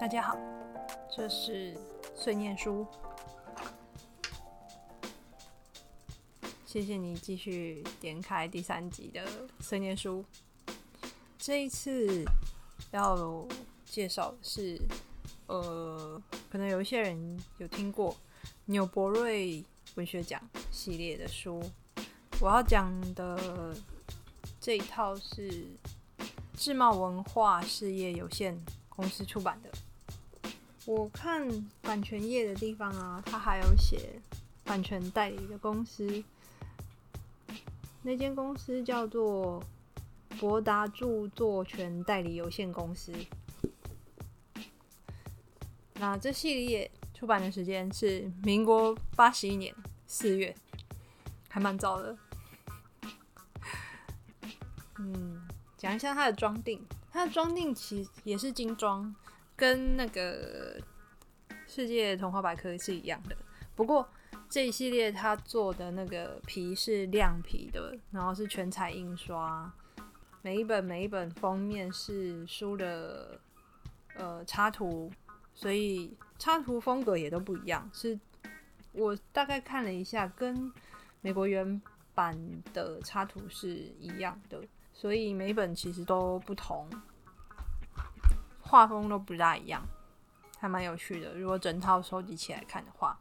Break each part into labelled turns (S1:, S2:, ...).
S1: 大家好，这是碎念书。谢谢你继续点开第三集的碎念书。这一次要介绍的是，呃，可能有一些人有听过纽伯瑞文学奖系列的书。我要讲的这一套是智茂文化事业有限公司出版的。我看版权页的地方啊，它还有写版权代理的公司，那间公司叫做博达著作权代理有限公司。那这系列出版的时间是民国八十一年四月，还蛮早的。嗯，讲一下它的装订，它的装订其实也是精装。跟那个世界童话百科是一样的，不过这一系列它做的那个皮是亮皮的，然后是全彩印刷，每一本每一本封面是书的呃插图，所以插图风格也都不一样。是我大概看了一下，跟美国原版的插图是一样的，所以每本其实都不同。画风都不大一样，还蛮有趣的。如果整套收集起来看的话，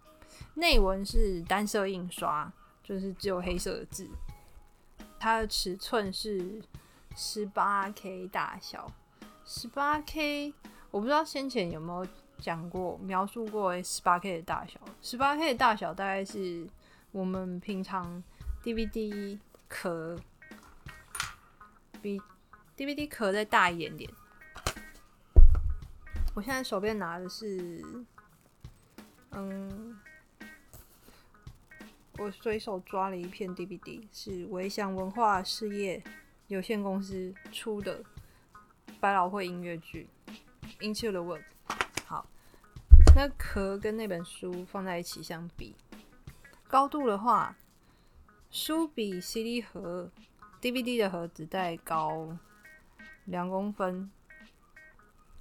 S1: 内文是单色印刷，就是只有黑色的字。它的尺寸是十八 K 大小，十八 K，我不知道先前有没有讲过描述过十八 K 的大小。十八 K 的大小大概是我们平常 DVD 壳比 DVD 壳再大一点点。我现在手边拿的是，嗯，我随手抓了一片 DVD，是维祥文化事业有限公司出的百老汇音乐剧《Into the World》。好，那壳跟那本书放在一起相比，高度的话，书比 CD 盒、DVD 的盒子再高两公分。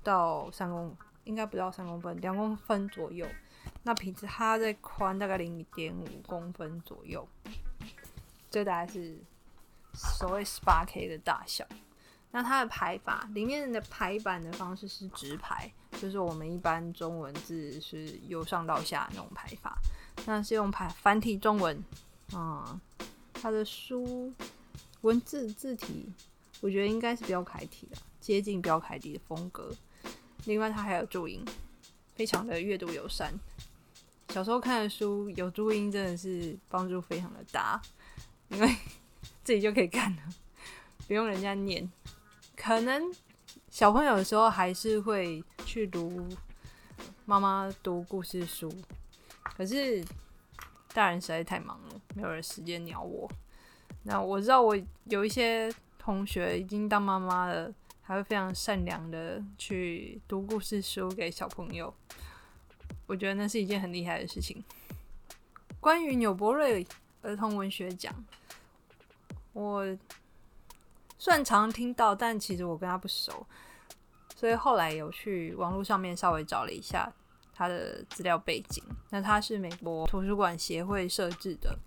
S1: 到三公应该不到三公分，两公分左右。那瓶子它在宽大概零点五公分左右，这大概是所谓十八 K 的大小。那它的排法里面的排版的方式是直排，就是我们一般中文字是由上到下那种排法。那是用排繁体中文啊，它的书文字字体，我觉得应该是标楷体的，接近标楷体的风格。另外，它还有注音，非常的阅读友善。小时候看的书有注音，真的是帮助非常的大，因为自己就可以看了，不用人家念。可能小朋友的时候还是会去读妈妈读故事书，可是大人实在太忙了，没有人时间鸟我。那我知道我有一些同学已经当妈妈了。还会非常善良的去读故事书给小朋友，我觉得那是一件很厉害的事情。关于纽伯瑞儿童文学奖，我算常听到，但其实我跟他不熟，所以后来有去网络上面稍微找了一下他的资料背景。那他是美国图书馆协会设置的，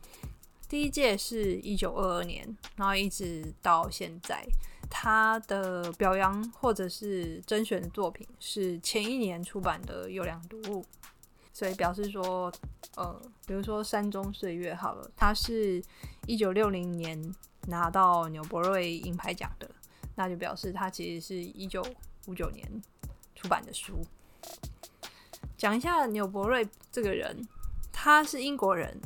S1: 第一届是一九二二年，然后一直到现在。他的表扬或者是甄选的作品是前一年出版的优良读物，所以表示说，呃，比如说《山中岁月》好了，它是一九六零年拿到纽伯瑞银牌奖的，那就表示它其实是一九五九年出版的书。讲一下纽伯瑞这个人，他是英国人，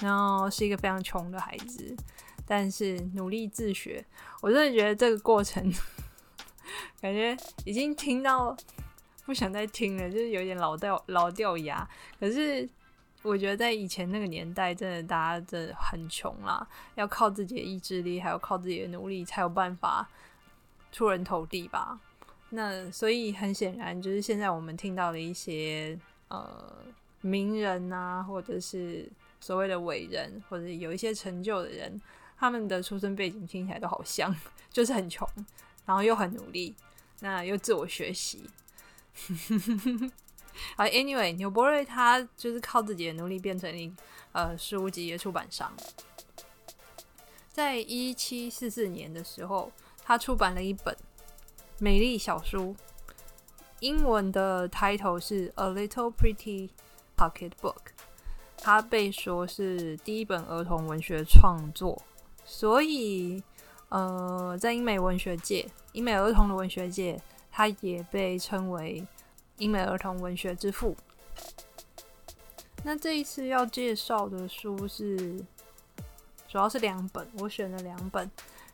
S1: 然后是一个非常穷的孩子。但是努力自学，我真的觉得这个过程，感觉已经听到不想再听了，就是有点老掉老掉牙。可是我觉得在以前那个年代，真的大家真的很穷啦，要靠自己的意志力，还有靠自己的努力，才有办法出人头地吧。那所以很显然，就是现在我们听到的一些呃名人啊，或者是所谓的伟人，或者有一些成就的人。他们的出生背景听起来都好像，就是很穷，然后又很努力，那又自我学习。啊，Anyway，纽伯瑞他就是靠自己的努力变成一呃书籍的出版商。在一七四四年的时候，他出版了一本美丽小书，英文的 title 是《A Little Pretty Pocket Book》，它被说是第一本儿童文学创作，所以呃，在英美文学界，英美儿童的文学界，它也被称为英美儿童文学之父。那这一次要介绍的书是。主要是两本，我选了两本《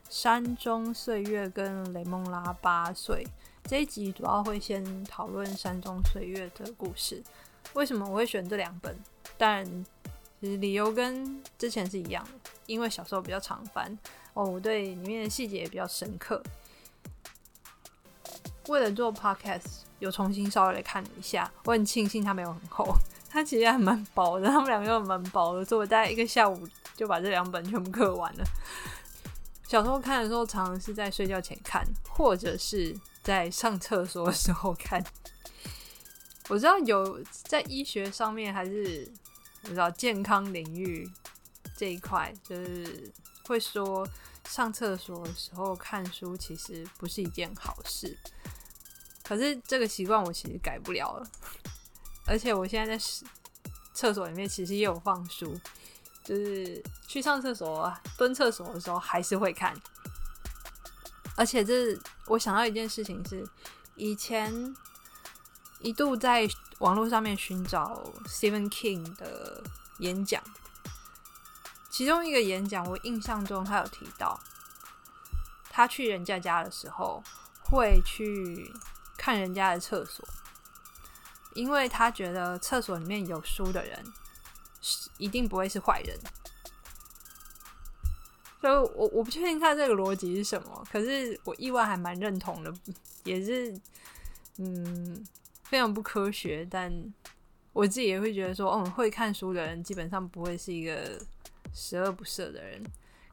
S1: 山中岁月》跟《雷蒙拉八岁》。这一集主要会先讨论《山中岁月》的故事。为什么我会选这两本？但其实理由跟之前是一样的，因为小时候比较常翻哦，我对里面的细节也比较深刻。为了做 podcast，有重新稍微来看了一下，我很庆幸它没有很厚，它其实还蛮薄的，他们两个都蛮薄的，所以我大概一个下午。就把这两本全部刻完了。小时候看的时候，常常是在睡觉前看，或者是在上厕所的时候看。我知道有在医学上面，还是我知道健康领域这一块，就是会说上厕所的时候看书其实不是一件好事。可是这个习惯我其实改不了了，而且我现在在厕所里面其实也有放书。就是去上厕所、蹲厕所的时候还是会看，而且这我想到一件事情是，以前一度在网络上面寻找 Stephen King 的演讲，其中一个演讲我印象中他有提到，他去人家家的时候会去看人家的厕所，因为他觉得厕所里面有书的人。一定不会是坏人，所以我我不确定他这个逻辑是什么，可是我意外还蛮认同的，也是嗯非常不科学，但我自己也会觉得说，嗯，会看书的人基本上不会是一个十恶不赦的人，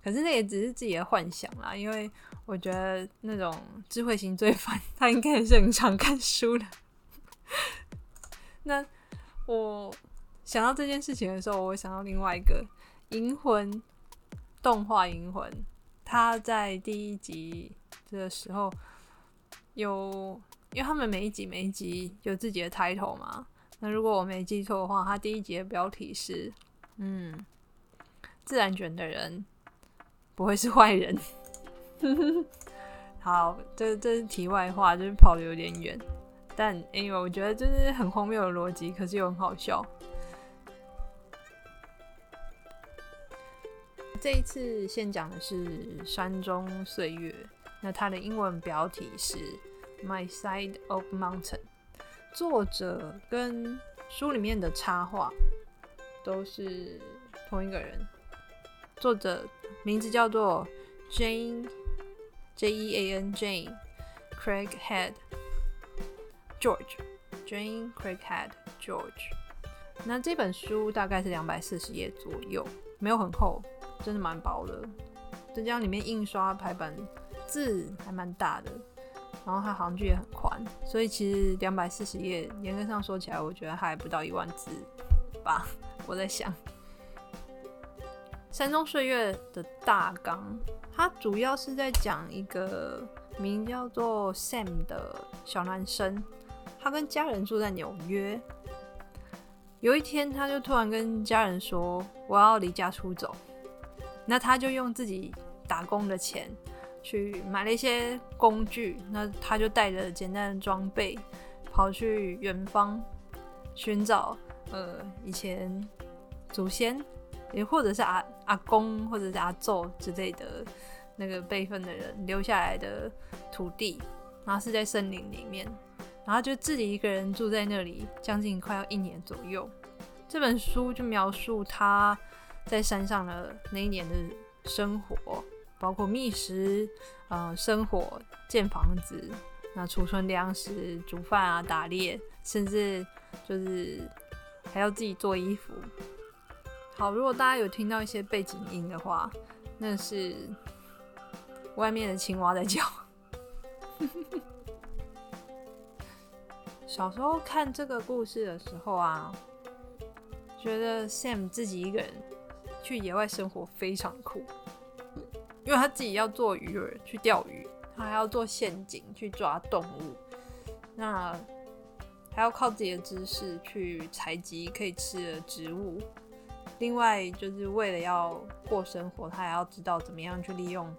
S1: 可是那也只是自己的幻想啦，因为我觉得那种智慧型罪犯他应该也是很常看书的，那我。想到这件事情的时候，我想到另外一个《银魂》动画《银魂》，他在第一集的时候有，因为他们每一集每一集有自己的 title 嘛。那如果我没记错的话，他第一集的标题是“嗯，自然卷的人不会是坏人”。好，这这是题外话，就是跑的有点远，但因为我觉得这是很荒谬的逻辑，可是又很好笑。这一次先讲的是《山中岁月》，那它的英文标题是《My Side of Mountain》。作者跟书里面的插画都是同一个人，作者名字叫做 Jane J E A N Jane Craighead George Jane Craighead George。那这本书大概是两百四十页左右，没有很厚。真的蛮薄的，再加里面印刷排版字还蛮大的，然后它行距也很宽，所以其实两百四十页，严格上说起来，我觉得还不到一万字吧。我在想，《山中岁月》的大纲，它主要是在讲一个名叫做 Sam 的小男生，他跟家人住在纽约。有一天，他就突然跟家人说：“我要离家出走。”那他就用自己打工的钱去买了一些工具，那他就带着简单的装备跑去远方寻找呃以前祖先，也或者是阿阿公或者是阿祖之类的那个辈分的人留下来的土地，然后是在森林里面，然后就自己一个人住在那里，将近快要一年左右。这本书就描述他。在山上的那一年的生活，包括觅食、呃生火、建房子、那储存粮食、煮饭啊、打猎，甚至就是还要自己做衣服。好，如果大家有听到一些背景音的话，那是外面的青蛙在叫。小时候看这个故事的时候啊，觉得 Sam 自己一个人去野外生活非常酷，因为他自己要做鱼饵去钓鱼，他还要做陷阱去抓动物，那还要靠自己的知识去采集可以吃的植物。另外，就是为了要过生活，他还要知道怎么样去利用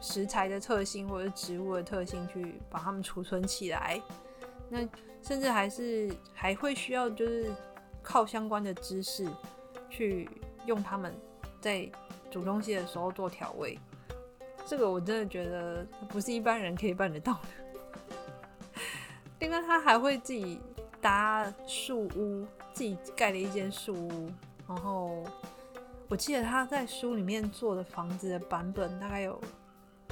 S1: 食材的特性或者植物的特性去把它们储存起来。那甚至还是还会需要，就是靠相关的知识去用它们在煮东西的时候做调味。这个我真的觉得不是一般人可以办得到的。另外，他还会自己搭树屋，自己盖了一间树屋。然后我记得他在书里面做的房子的版本大概有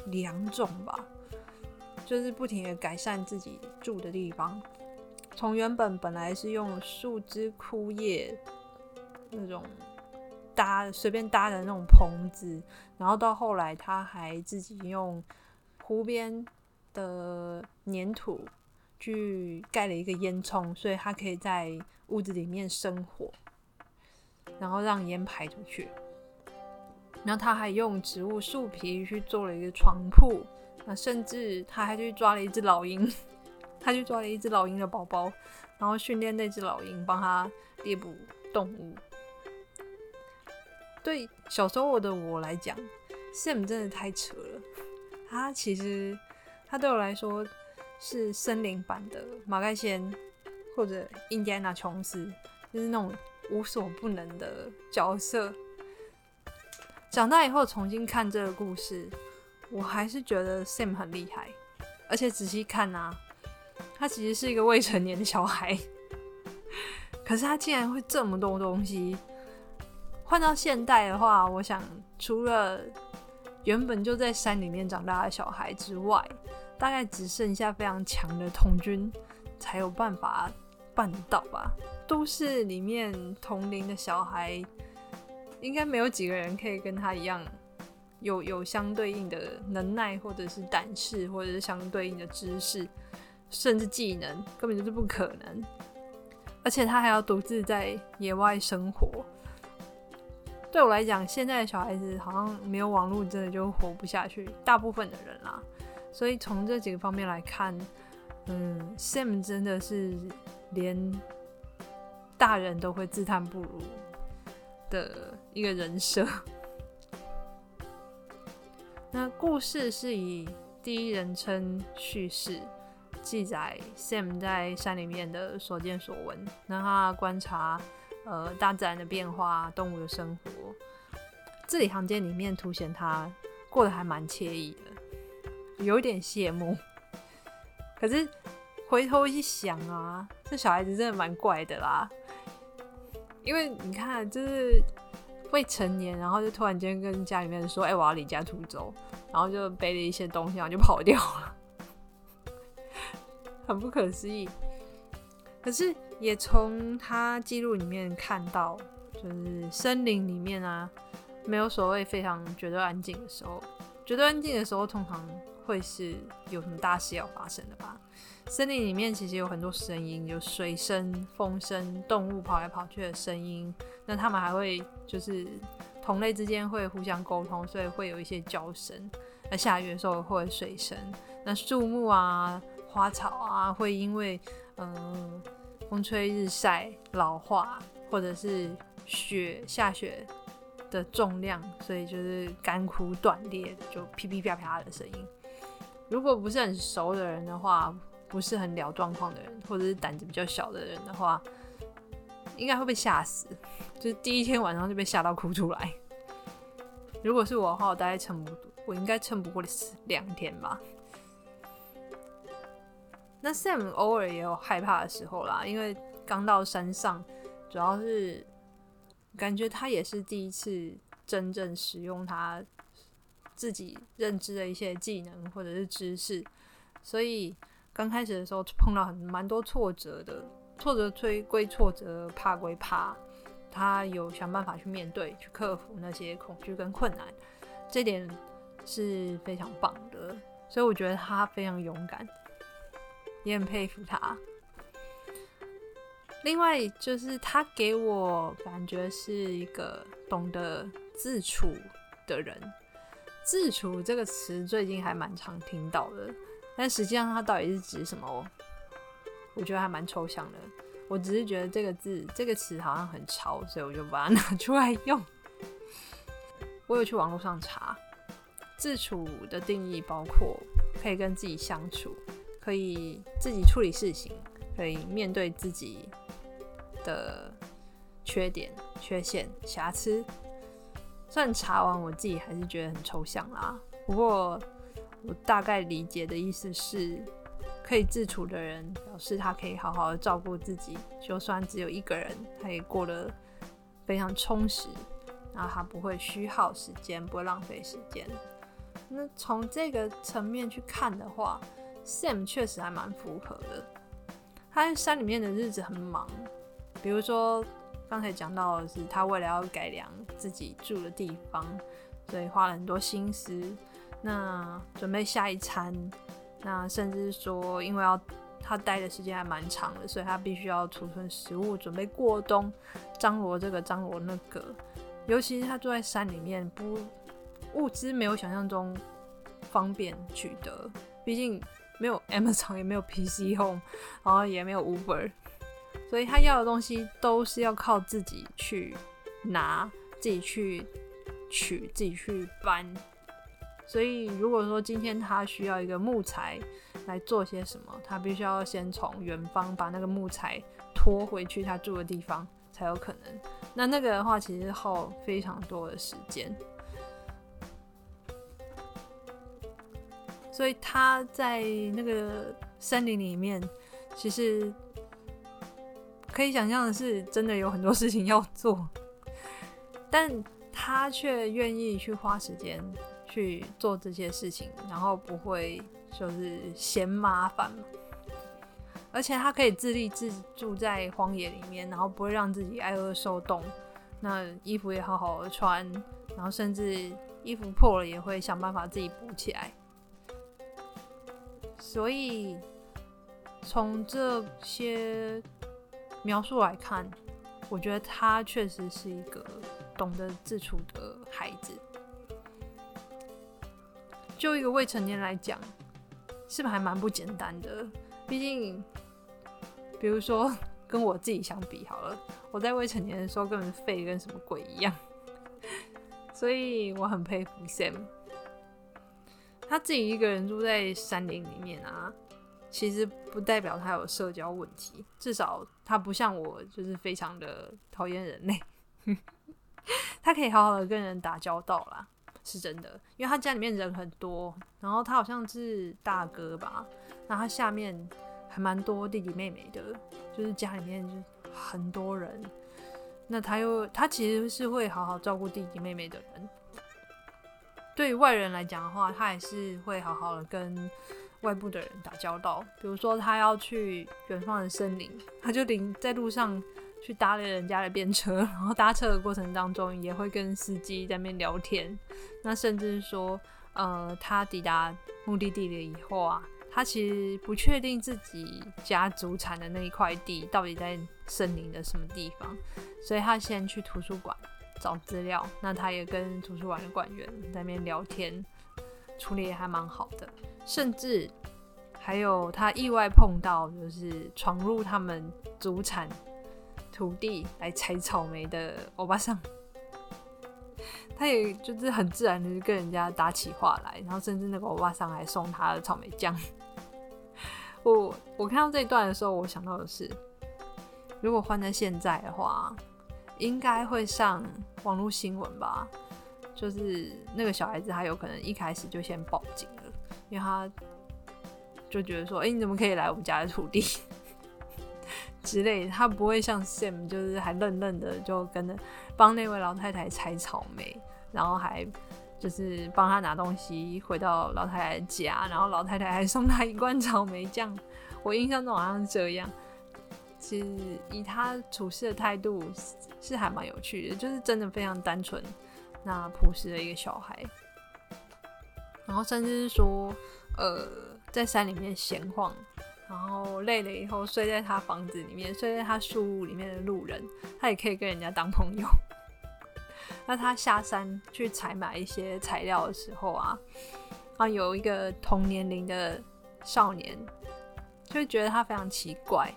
S1: 两种吧，就是不停的改善自己住的地方。从原本本来是用树枝枯叶那种搭随便搭的那种棚子，然后到后来他还自己用湖边的粘土去盖了一个烟囱，所以他可以在屋子里面生火。然后让烟排出去，然后他还用植物树皮去做了一个床铺，那甚至他还去抓了一只老鹰，他去抓了一只老鹰的宝宝，然后训练那只老鹰帮他猎捕动物。对小时候的我来讲，Sam 真的太扯了。他其实他对我来说是森林版的马盖先或者印第安纳琼斯，就是那种。无所不能的角色。长大以后重新看这个故事，我还是觉得 Sam 很厉害。而且仔细看啊，他其实是一个未成年的小孩，可是他竟然会这么多东西。换到现代的话，我想除了原本就在山里面长大的小孩之外，大概只剩下非常强的童军才有办法办到吧。都市里面同龄的小孩，应该没有几个人可以跟他一样，有有相对应的能耐，或者是胆识，或者是相对应的知识，甚至技能，根本就是不可能。而且他还要独自在野外生活。对我来讲，现在的小孩子好像没有网络，真的就活不下去。大部分的人啦，所以从这几个方面来看，嗯，Sam 真的是连。大人都会自叹不如的一个人设。那故事是以第一人称叙事，记载 Sam 在山里面的所见所闻，那他观察呃大自然的变化、动物的生活，字里行间里面凸显他过得还蛮惬意的，有点羡慕。可是回头一想啊，这小孩子真的蛮怪的啦。因为你看，就是未成年，然后就突然间跟家里面说：“哎，我要离家出走。”然后就背了一些东西，然后就跑掉了，很不可思议。可是也从他记录里面看到，就是森林里面啊，没有所谓非常绝对安静的时候。绝对安静的时候，通常会是有什么大事要发生的吧？森林里面其实有很多声音，有水声、风声、动物跑来跑去的声音。那他们还会就是同类之间会互相沟通，所以会有一些叫声。那下雨的时候会有水声。那树木啊、花草啊，会因为嗯风吹日晒老化，或者是雪下雪的重量，所以就是干枯断裂，就噼噼啪啪的声音。如果不是很熟的人的话，不是很聊状况的人，或者是胆子比较小的人的话，应该会被吓死。就是第一天晚上就被吓到哭出来。如果是我的话，我大概撑不，我应该撑不过两天吧。那 Sam 偶尔也有害怕的时候啦，因为刚到山上，主要是感觉他也是第一次真正使用他自己认知的一些技能或者是知识，所以。刚开始的时候碰到很蛮多挫折的，挫折推归挫折，怕归怕，他有想办法去面对，去克服那些恐惧跟困难，这点是非常棒的，所以我觉得他非常勇敢，也很佩服他。另外就是他给我感觉是一个懂得自处的人。自处这个词最近还蛮常听到的，但实际上它到底是指什么？我觉得还蛮抽象的。我只是觉得这个字、这个词好像很潮，所以我就把它 拿出来用。我有去网络上查，自处的定义包括可以跟自己相处，可以自己处理事情，可以面对自己的缺点、缺陷、瑕疵。虽然查完我自己还是觉得很抽象啦，不过我大概理解的意思是，可以自处的人表示他可以好好的照顾自己，就算只有一个人，他也过得非常充实，然后他不会虚耗时间，不会浪费时间。那从这个层面去看的话，Sam 确实还蛮符合的。他在山里面的日子很忙，比如说。刚才讲到的是，他为了要改良自己住的地方，所以花了很多心思。那准备下一餐，那甚至说，因为要他待的时间还蛮长的，所以他必须要储存食物，准备过冬，张罗这个张罗那个。尤其是他住在山里面，不物资没有想象中方便取得，毕竟没有 Amazon，也没有 PC Home，然后也没有 Uber。所以他要的东西都是要靠自己去拿、自己去取、自己去搬。所以如果说今天他需要一个木材来做些什么，他必须要先从远方把那个木材拖回去他住的地方才有可能。那那个的话，其实耗非常多的时间。所以他在那个森林里面，其实。可以想象的是，真的有很多事情要做，但他却愿意去花时间去做这些事情，然后不会就是嫌麻烦，而且他可以自立自住在荒野里面，然后不会让自己挨饿受冻，那衣服也好好的穿，然后甚至衣服破了也会想办法自己补起来，所以从这些。描述来看，我觉得他确实是一个懂得自处的孩子。就一个未成年来讲，是不是还蛮不简单的？毕竟，比如说跟我自己相比好了，我在未成年的时候根本废跟什么鬼一样。所以我很佩服 Sam，他自己一个人住在山林里面啊。其实不代表他有社交问题，至少他不像我，就是非常的讨厌人类。他可以好好的跟人打交道啦，是真的。因为他家里面人很多，然后他好像是大哥吧，那他下面还蛮多弟弟妹妹的，就是家里面就很多人。那他又他其实是会好好照顾弟弟妹妹的人。对外人来讲的话，他也是会好好的跟。外部的人打交道，比如说他要去远方的森林，他就临在路上去搭了人家的便车，然后搭车的过程当中也会跟司机在那边聊天。那甚至说，呃，他抵达目的地了以后啊，他其实不确定自己家祖产的那一块地到底在森林的什么地方，所以他先去图书馆找资料。那他也跟图书馆的馆员在那边聊天，处理也还蛮好的。甚至还有他意外碰到，就是闯入他们祖产土地来采草莓的欧巴桑，他也就是很自然的跟人家打起话来，然后甚至那个欧巴桑还送他的草莓酱。我我看到这一段的时候，我想到的是，如果换在现在的话，应该会上网络新闻吧？就是那个小孩子，他有可能一开始就先报警了。因为他就觉得说，哎，你怎么可以来我们家的土地之类？他不会像 Sam，就是还愣愣的就跟着帮那位老太太采草莓，然后还就是帮他拿东西回到老太太家，然后老太太还送他一罐草莓酱。我印象中好像是这样。其实以他处事的态度是还蛮有趣的，就是真的非常单纯、那朴实的一个小孩。然后甚至是说，呃，在山里面闲晃，然后累了以后睡在他房子里面，睡在他树屋里面的路人，他也可以跟人家当朋友。那他下山去采买一些材料的时候啊，啊，有一个同年龄的少年，就觉得他非常奇怪。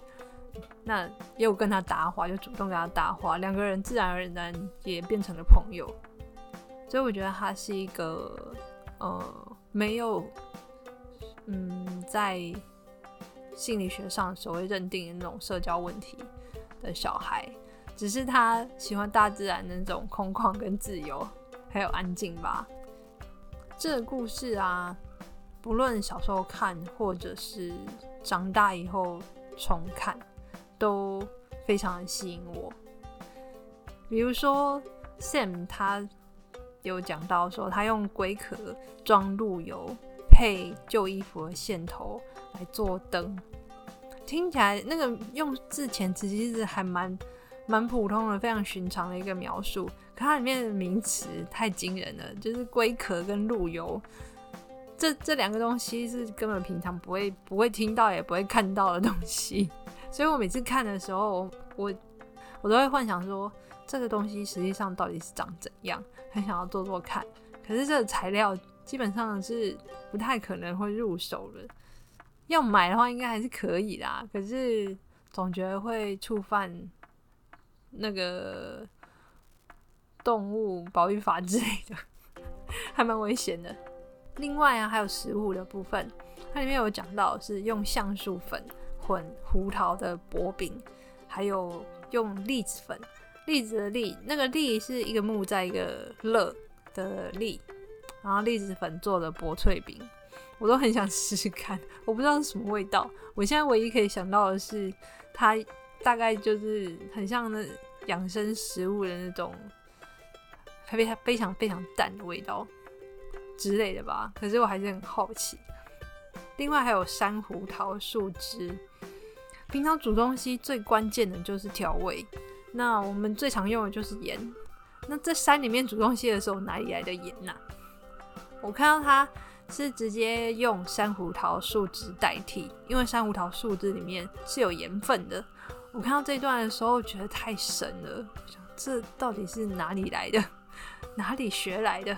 S1: 那也有跟他搭话，就主动跟他搭话，两个人自然而然也变成了朋友。所以我觉得他是一个呃，没有嗯，在心理学上所谓认定的那种社交问题的小孩。只是他喜欢大自然那种空旷跟自由，还有安静吧。这个故事啊，不论小时候看，或者是长大以后重看，都非常的吸引我。比如说 Sam 他有讲到说，他用龟壳装路由，配旧衣服的线头来做灯，听起来那个用字遣词其实还蛮。蛮普通的，非常寻常的一个描述，可它里面的名词太惊人了，就是龟壳跟路由，这这两个东西是根本平常不会不会听到也不会看到的东西，所以我每次看的时候，我我都会幻想说这个东西实际上到底是长怎样，很想要做做看，可是这个材料基本上是不太可能会入手的，要买的话应该还是可以啦，可是总觉得会触犯。那个动物保育法之类的，还蛮危险的。另外啊，还有食物的部分，它里面有讲到是用橡树粉混胡桃的薄饼，还有用栗子粉，栗子的栗，那个栗是一个木在一个乐的栗，然后栗子粉做的薄脆饼，我都很想试试看，我不知道是什么味道。我现在唯一可以想到的是它。大概就是很像那养生食物的那种，非常非常非常淡的味道之类的吧。可是我还是很好奇。另外还有山胡桃树枝。平常煮东西最关键的就是调味，那我们最常用的就是盐。那在山里面煮东西的时候，哪里来的盐呢？我看到它是直接用珊瑚桃树枝代替，因为珊瑚桃树枝里面是有盐分的。我看到这段的时候，觉得太神了，想这到底是哪里来的？哪里学来的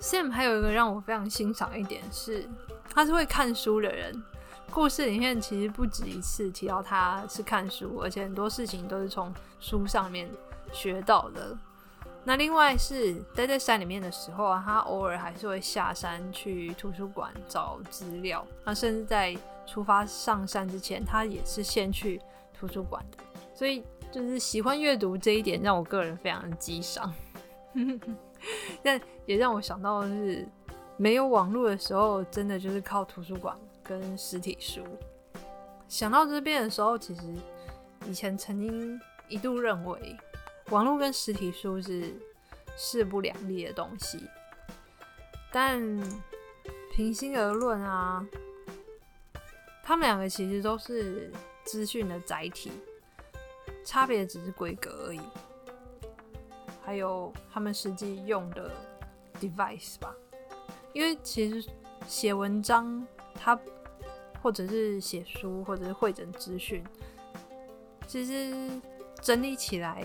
S1: ？Sam 还有一个让我非常欣赏一点是，他是会看书的人。故事里面其实不止一次提到他是看书，而且很多事情都是从书上面学到的。那另外是待在山里面的时候啊，他偶尔还是会下山去图书馆找资料。那甚至在出发上山之前，他也是先去图书馆的。所以就是喜欢阅读这一点，让我个人非常的激赏。但也让我想到的是，没有网络的时候，真的就是靠图书馆跟实体书。想到这边的时候，其实以前曾经一度认为。网络跟实体书是势不两立的东西，但平心而论啊，他们两个其实都是资讯的载体，差别只是规格而已，还有他们实际用的 device 吧。因为其实写文章，它或者是写书，或者是会诊资讯，其实整理起来。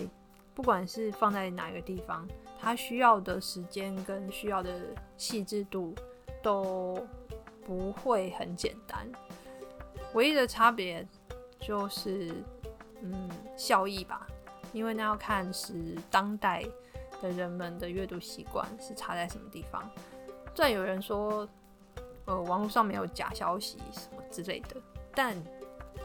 S1: 不管是放在哪个地方，它需要的时间跟需要的细致度都不会很简单。唯一的差别就是，嗯，效益吧。因为那要看是当代的人们的阅读习惯是差在什么地方。虽然有人说，呃，网络上没有假消息什么之类的，但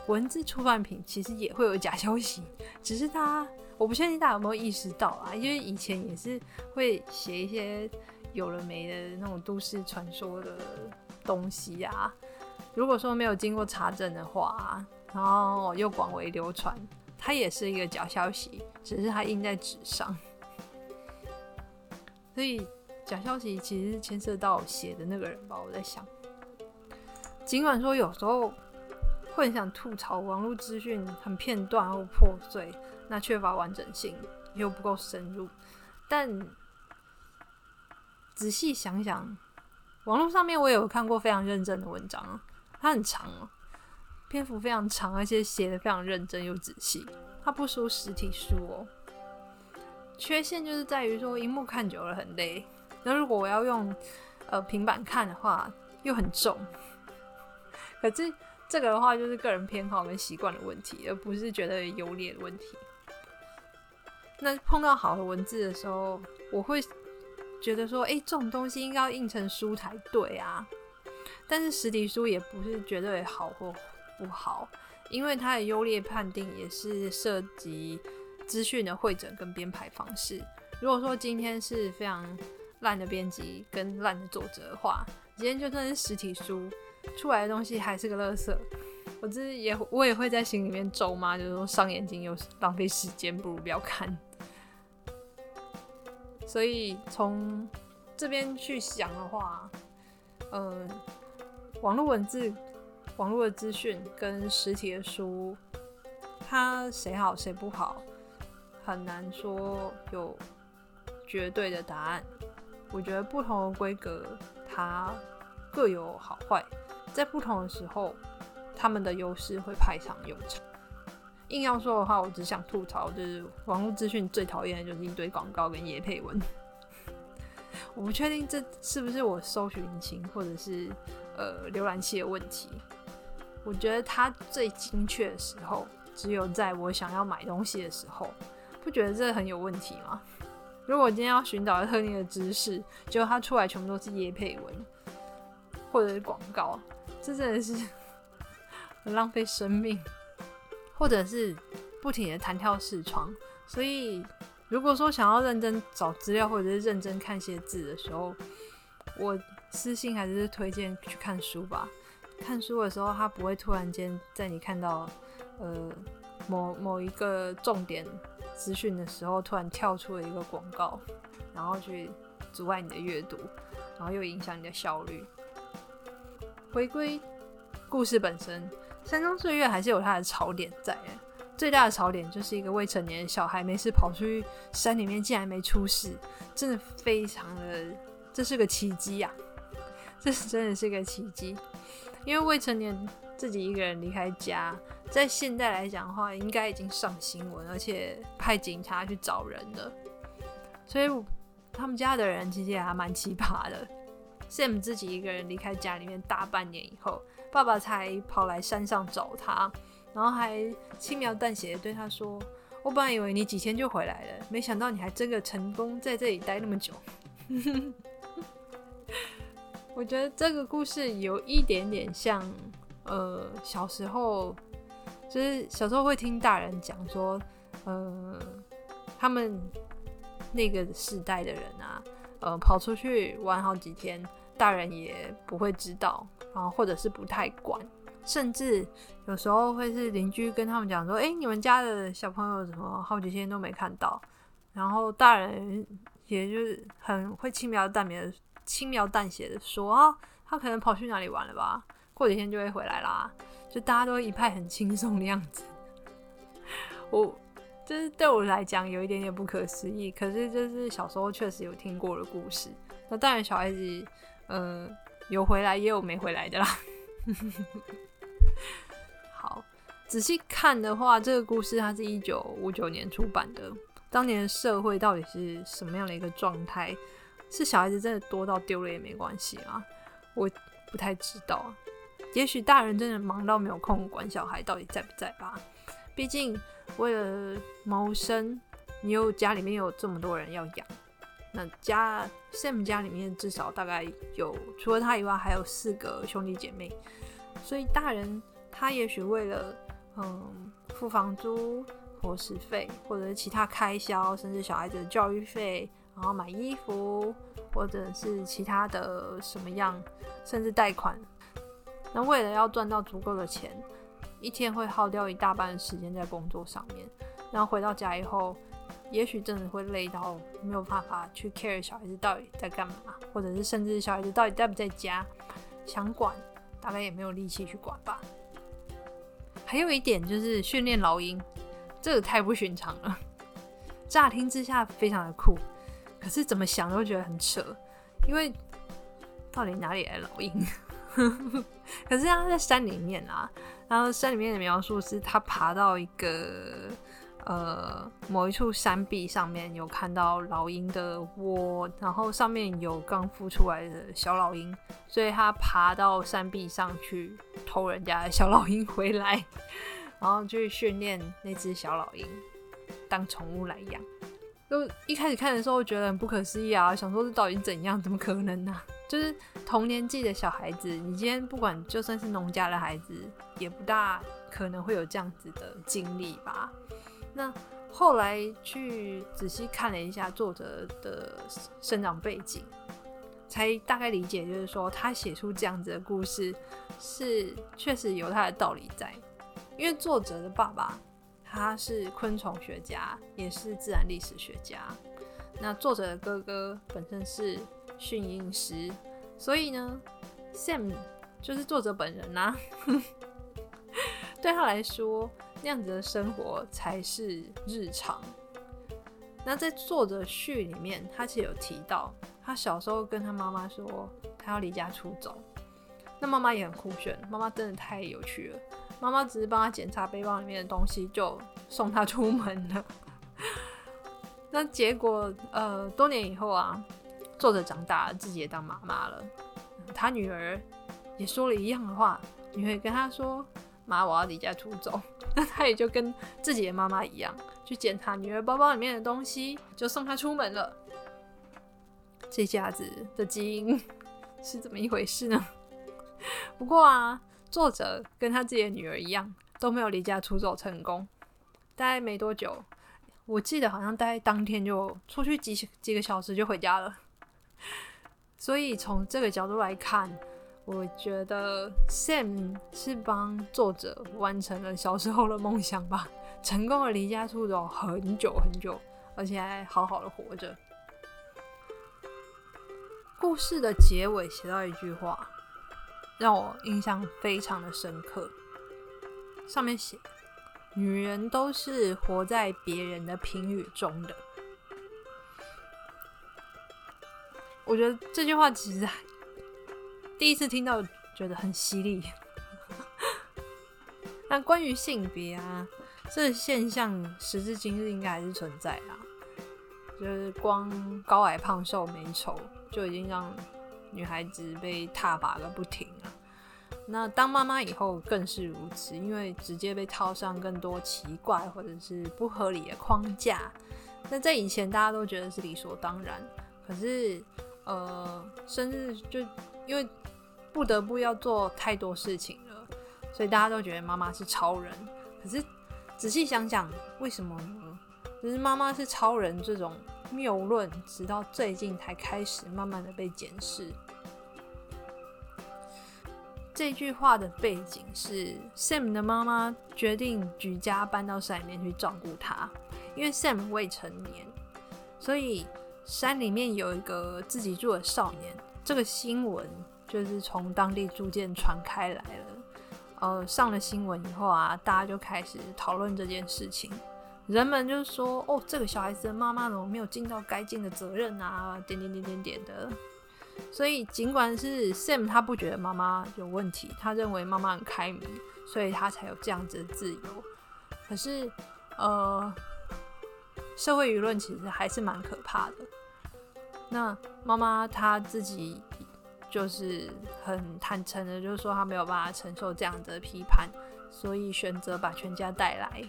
S1: 文字出版品其实也会有假消息，只是它。我不确定大家有没有意识到啊，因为以前也是会写一些有了没的那种都市传说的东西啊。如果说没有经过查证的话，然后又广为流传，它也是一个假消息，只是它印在纸上。所以假消息其实是牵涉到写的那个人吧？我在想，尽管说有时候会很想吐槽网络资讯很片段或破碎。那缺乏完整性又不够深入，但仔细想想，网络上面我也有看过非常认真的文章啊，它很长哦，篇幅非常长，而且写的非常认真又仔细。它不输实体书哦。缺陷就是在于说，荧幕看久了很累。那如果我要用呃平板看的话，又很重。可是这个的话，就是个人偏好跟习惯的问题，而不是觉得优劣的问题。那碰到好的文字的时候，我会觉得说，哎，这种东西应该要印成书才对啊。但是实体书也不是绝对好或不好，因为它的优劣判定也是涉及资讯的会诊跟编排方式。如果说今天是非常烂的编辑跟烂的作者的话，今天就算是实体书出来的东西还是个垃圾。我这也我也会在心里面咒骂，就是说伤眼睛又浪费时间，不如不要看。所以从这边去想的话，嗯，网络文字、网络的资讯跟实体的书，它谁好谁不好，很难说有绝对的答案。我觉得不同的规格，它各有好坏，在不同的时候，他们的优势会派上用场。硬要说的话，我只想吐槽，就是网络资讯最讨厌的就是一堆广告跟叶配文。我不确定这是不是我搜寻引擎或者是呃浏览器的问题。我觉得它最精确的时候，只有在我想要买东西的时候。不觉得这很有问题吗？如果我今天要寻找特定的知识，结果它出来全部都是叶配文或者是广告，这真的是 很浪费生命。或者是不停的弹跳视窗，所以如果说想要认真找资料或者是认真看些字的时候，我私信还是推荐去看书吧。看书的时候，它不会突然间在你看到呃某某一个重点资讯的时候，突然跳出了一个广告，然后去阻碍你的阅读，然后又影响你的效率。回归故事本身。山中岁月还是有它的槽点在，最大的槽点就是一个未成年小孩没事跑出去山里面，竟然没出事，真的非常的，这是个奇迹呀！这是真的是个奇迹，因为未成年自己一个人离开家，在现代来讲的话，应该已经上新闻，而且派警察去找人了。所以他们家的人其实也还蛮奇葩的，Sam 自己一个人离开家里面大半年以后。爸爸才跑来山上找他，然后还轻描淡写的对他说：“我本来以为你几天就回来了，没想到你还真的成功在这里待那么久。”我觉得这个故事有一点点像，呃，小时候就是小时候会听大人讲说，呃，他们那个时代的人啊，呃，跑出去玩好几天，大人也不会知道。然后，或者是不太管，甚至有时候会是邻居跟他们讲说：“哎，你们家的小朋友怎么好几天都没看到？”然后大人也就是很会轻描淡写的、轻描淡写的说：“啊，他可能跑去哪里玩了吧？过几天就会回来啦。”就大家都一派很轻松的样子。我就是对我来讲有一点点不可思议，可是就是小时候确实有听过的故事。那当然，小孩子，嗯。有回来也有没回来的啦。好，仔细看的话，这个故事它是一九五九年出版的。当年的社会到底是什么样的一个状态？是小孩子真的多到丢了也没关系吗？我不太知道。也许大人真的忙到没有空管小孩到底在不在吧。毕竟为了谋生，你又家里面有这么多人要养。那家 Sam 家里面至少大概有除了他以外还有四个兄弟姐妹，所以大人他也许为了嗯付房租、伙食费或者其他开销，甚至小孩子的教育费，然后买衣服或者是其他的什么样，甚至贷款，那为了要赚到足够的钱，一天会耗掉一大半的时间在工作上面，然后回到家以后。也许真的会累到没有办法去 care 小孩子到底在干嘛，或者是甚至小孩子到底在不在家，想管大概也没有力气去管吧。还有一点就是训练老鹰，这个太不寻常了。乍听之下非常的酷，可是怎么想都觉得很扯，因为到底哪里来老鹰？可是他在山里面啊，然后山里面的描述是他爬到一个呃某一处山壁上面，有看到老鹰的窝，然后上面有刚孵出来的小老鹰，所以他爬到山壁上去偷人家的小老鹰回来，然后去训练那只小老鹰当宠物来养。就一开始看的时候觉得很不可思议啊，想说这到底怎样？怎么可能呢？就是同年纪的小孩子，你今天不管就算是农家的孩子，也不大可能会有这样子的经历吧？那后来去仔细看了一下作者的生长背景，才大概理解，就是说他写出这样子的故事是确实有他的道理在，因为作者的爸爸。他是昆虫学家，也是自然历史学家。那作者的哥哥本身是驯鹰师，所以呢，Sam 就是作者本人呐。对他来说，那样子的生活才是日常。那在作者序里面，他其实有提到，他小时候跟他妈妈说，他要离家出走。那妈妈也很酷炫，妈妈真的太有趣了。妈妈只是帮他检查背包里面的东西，就送他出门了。那结果，呃，多年以后啊，作者长大了，自己也当妈妈了。他女儿也说了一样的话，女儿跟他说：“妈，我要离家出走。”那他也就跟自己的妈妈一样，去检查女儿包包里面的东西，就送她出门了。这下子的基因 是怎么一回事呢？不过啊。作者跟他自己的女儿一样，都没有离家出走成功。大概没多久，我记得好像大概当天就出去几几个小时就回家了。所以从这个角度来看，我觉得 Sam 是帮作者完成了小时候的梦想吧，成功的离家出走很久很久，而且还好好的活着。故事的结尾写到一句话。让我印象非常的深刻。上面写：“女人都是活在别人的评语中的。”我觉得这句话其实第一次听到，觉得很犀利。那关于性别啊，这现象时至今日应该还是存在啦。就是光高矮胖瘦美丑，就已经让。女孩子被踏伐个不停了！那当妈妈以后更是如此，因为直接被套上更多奇怪或者是不合理的框架。那在以前大家都觉得是理所当然，可是呃，生日就因为不得不要做太多事情了，所以大家都觉得妈妈是超人。可是仔细想想，为什么呢？就是妈妈是超人这种。谬论，直到最近才开始慢慢的被检视。这句话的背景是 Sam 的妈妈决定举家搬到山里面去照顾他，因为 Sam 未成年，所以山里面有一个自己住的少年。这个新闻就是从当地逐渐传开来了。呃，上了新闻以后啊，大家就开始讨论这件事情。人们就说：“哦，这个小孩子的妈妈怎么没有尽到该尽的责任啊？”点点点点点的。所以，尽管是 Sam，他不觉得妈妈有问题，他认为妈妈很开明，所以他才有这样子的自由。可是，呃，社会舆论其实还是蛮可怕的。那妈妈她自己就是很坦诚的，就是说他没有办法承受这样的批判，所以选择把全家带来。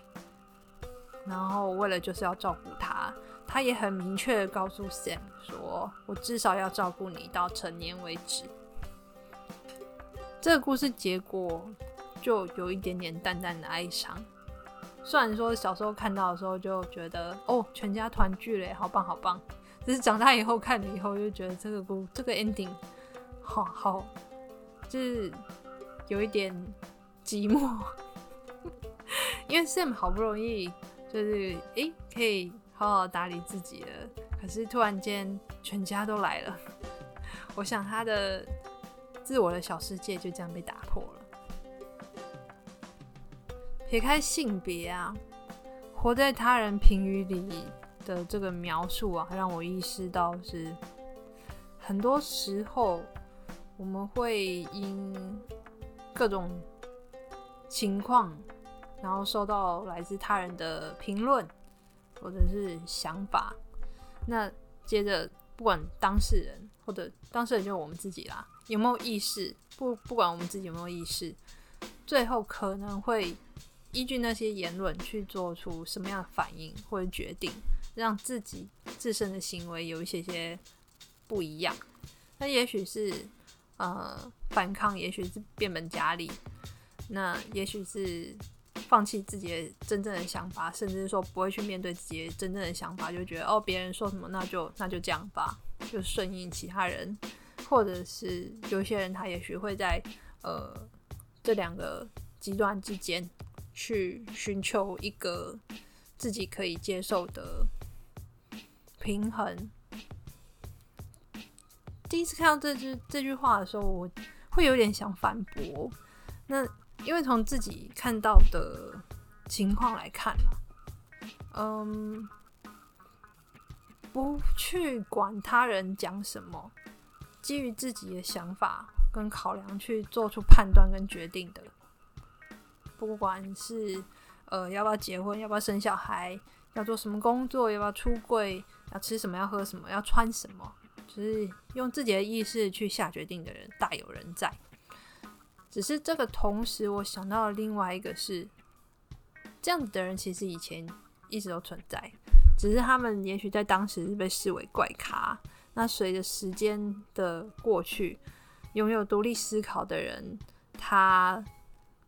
S1: 然后为了就是要照顾他，他也很明确的告诉 Sam 说：“我至少要照顾你到成年为止。”这个故事结果就有一点点淡淡的哀伤。虽然说小时候看到的时候就觉得哦，全家团聚嘞，好棒好棒。只是长大以后看了以后，就觉得这个故这个 ending 好好，就是有一点寂寞，因为 Sam 好不容易。就是诶，可以好好打理自己了。可是突然间，全家都来了。我想他的自我的小世界就这样被打破了。撇开性别啊，活在他人评语里的这个描述啊，让我意识到是很多时候我们会因各种情况，然后受到来自他人的评论或者是想法。那接着，不管当事人或者当事人就是我们自己啦，有没有意识？不，不管我们自己有没有意识，最后可能会依据那些言论去做出什么样的反应或者决定，让自己自身的行为有一些些不一样。那也许是呃反抗，也许是变本加厉，那也许是放弃自己的真正的想法，甚至说不会去面对自己真正的想法，就觉得哦别人说什么那就那就这样吧，就顺应其他人。或者是有些人，他也许会在呃这两个极端之间去寻求一个自己可以接受的平衡。第一次看到这句这句话的时候，我会有点想反驳。那因为从自己看到的情况来看嗯，不去管他人讲什么。基于自己的想法跟考量去做出判断跟决定的，不管是呃要不要结婚，要不要生小孩，要做什么工作，要不要出柜，要吃什么，要喝什么，要穿什么，就是用自己的意识去下决定的人大有人在。只是这个同时，我想到了另外一个是，这样子的人其实以前一直都存在，只是他们也许在当时是被视为怪咖。那随着时间的过去，拥有独立思考的人，他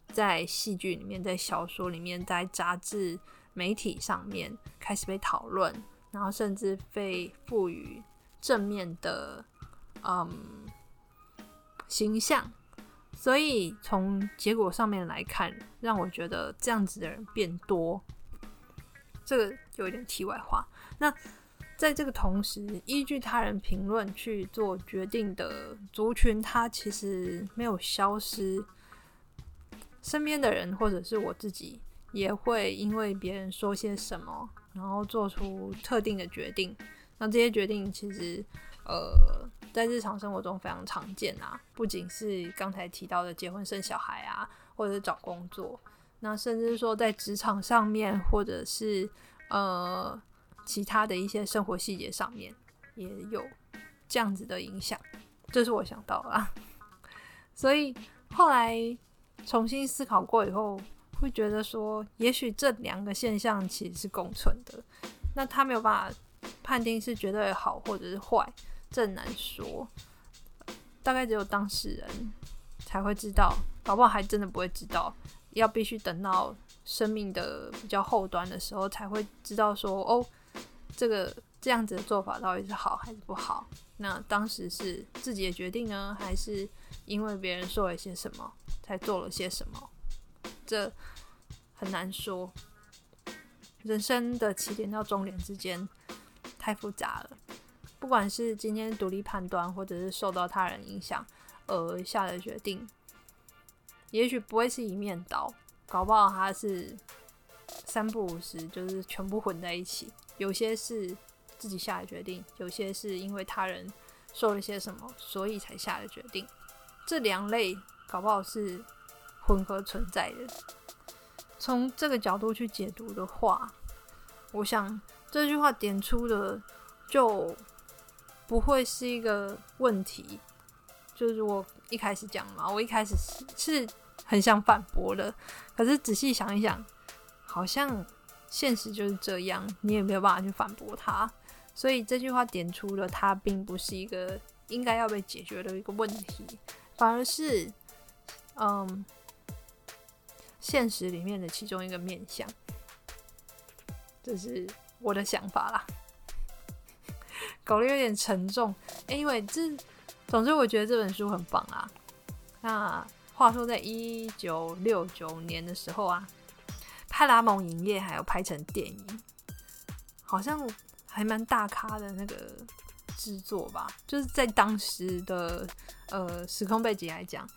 S1: 在戏剧里面、在小说里面、在杂志媒体上面开始被讨论，然后甚至被赋予正面的嗯形象。所以从结果上面来看，让我觉得这样子的人变多。这个有一点题外话。那。在这个同时，依据他人评论去做决定的族群，它其实没有消失。身边的人或者是我自己，也会因为别人说些什么，然后做出特定的决定。那这些决定其实，呃，在日常生活中非常常见啊。不仅是刚才提到的结婚生小孩啊，或者是找工作，那甚至说在职场上面，或者是呃。其他的一些生活细节上面也有这样子的影响，这是我想到啊。所以后来重新思考过以后，会觉得说，也许这两个现象其实是共存的。那他没有办法判定是绝对好或者是坏，这难说。大概只有当事人才会知道，搞不好还真的不会知道，要必须等到生命的比较后端的时候才会知道说，哦。这个这样子的做法到底是好还是不好？那当时是自己的决定呢，还是因为别人说了些什么才做了些什么？这很难说。人生的起点到终点之间太复杂了。不管是今天独立判断，或者是受到他人影响而下的决定，也许不会是一面倒，搞不好他是三不五时，就是全部混在一起。有些是自己下的决定，有些是因为他人说了些什么，所以才下的决定。这两类搞不好是混合存在的。从这个角度去解读的话，我想这句话点出的就不会是一个问题。就是我一开始讲嘛，我一开始是是很想反驳的，可是仔细想一想，好像。现实就是这样，你也没有办法去反驳他，所以这句话点出了它并不是一个应该要被解决的一个问题，反而是，嗯，现实里面的其中一个面向，这是我的想法啦。搞得有点沉重，因为这，总之我觉得这本书很棒啊。那话说，在一九六九年的时候啊。派拉蒙影业还有拍成电影，好像还蛮大咖的那个制作吧。就是在当时的呃时空背景来讲，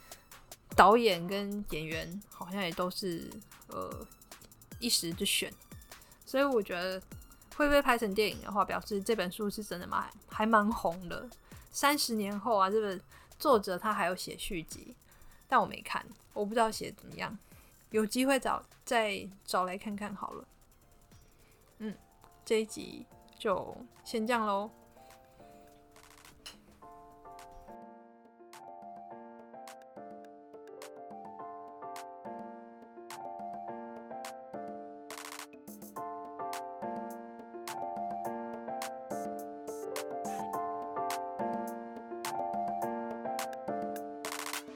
S1: 导演跟演员好像也都是呃一时之选。所以我觉得会被拍成电影的话，表示这本书是真的蛮还蛮红的。三十年后啊，这本作者他还有写续集，但我没看，我不知道写怎么样，有机会找再找来看看好了。嗯，这一集就先这样喽。